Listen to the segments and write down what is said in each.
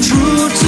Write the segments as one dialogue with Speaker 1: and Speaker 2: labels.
Speaker 1: true to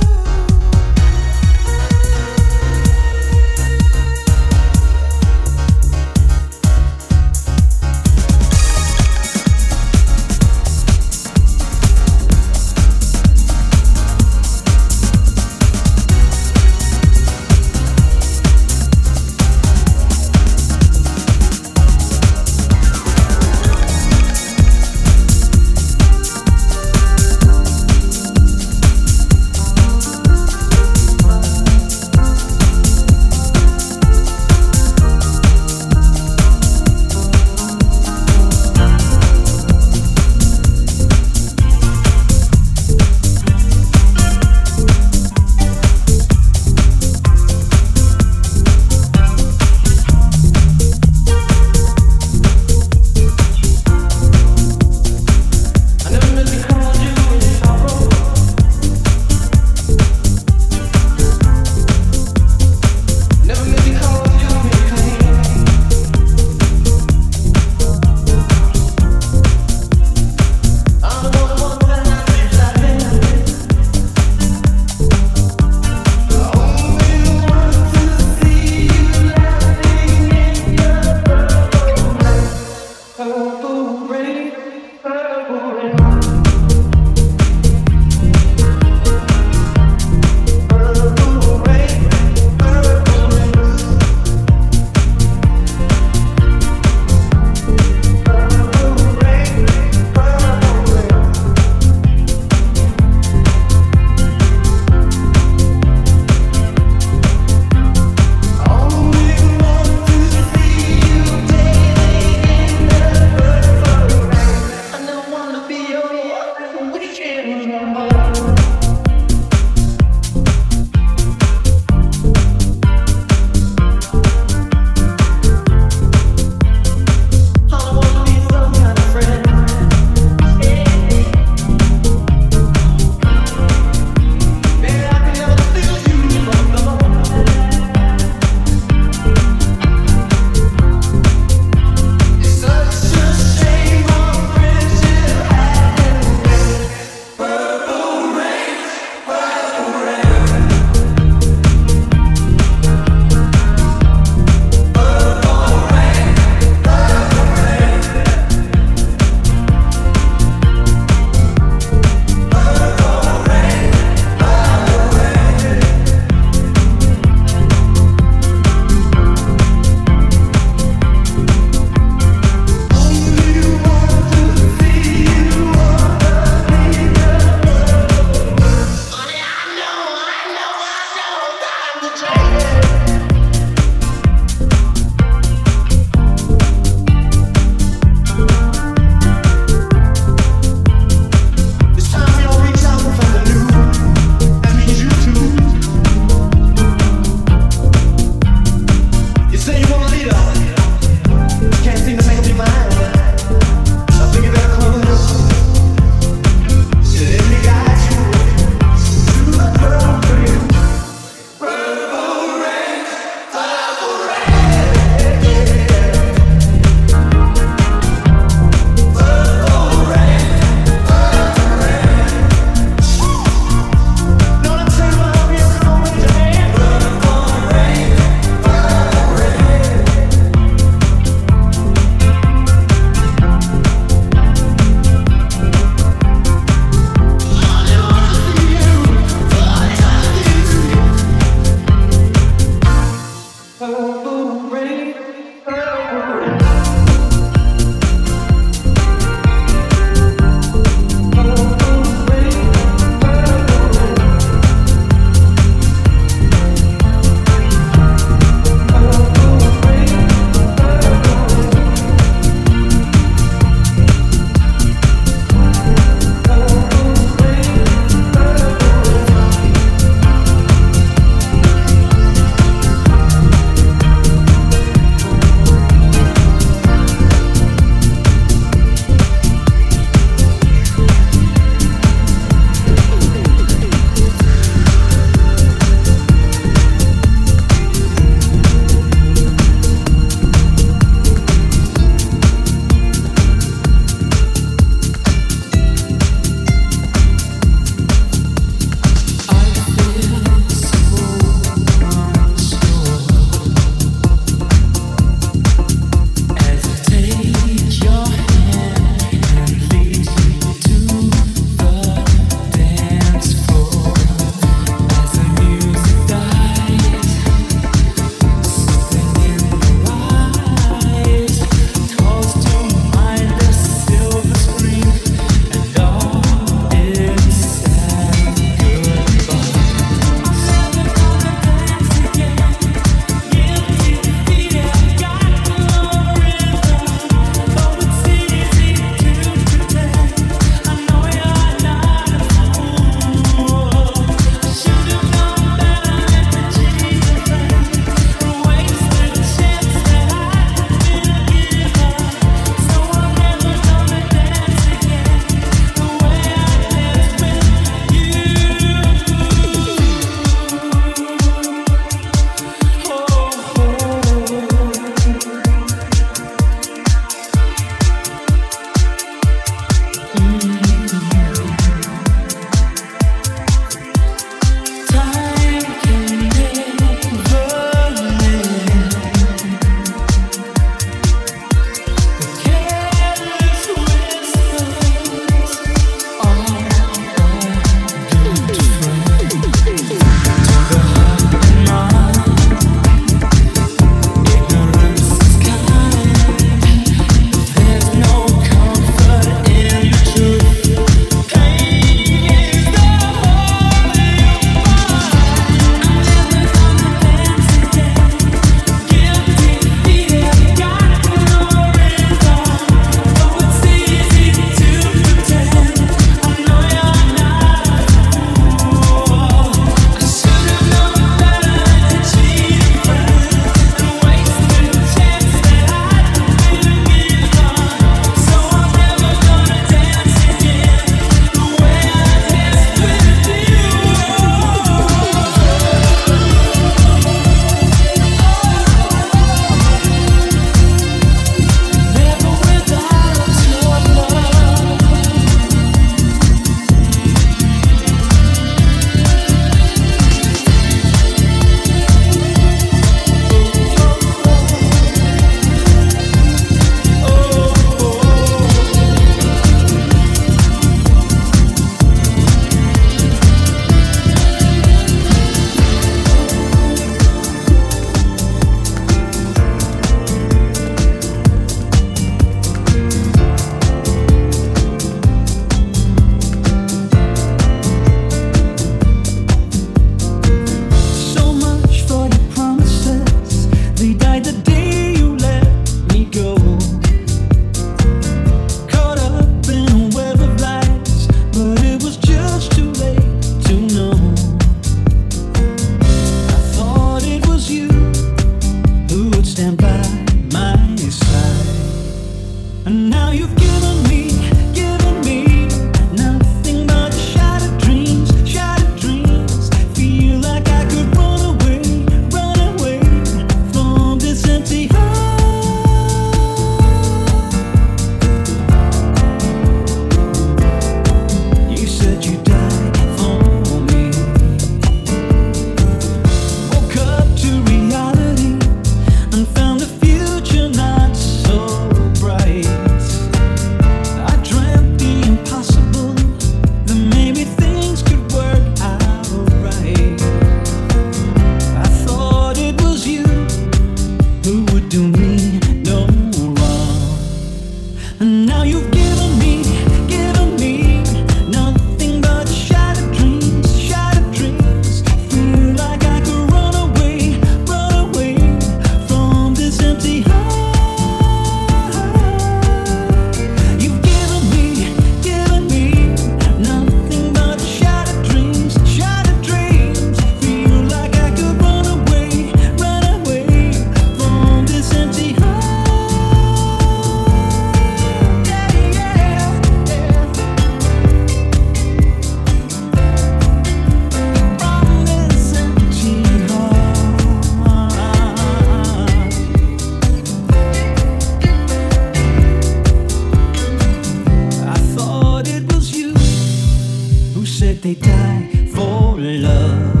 Speaker 1: should they die for love?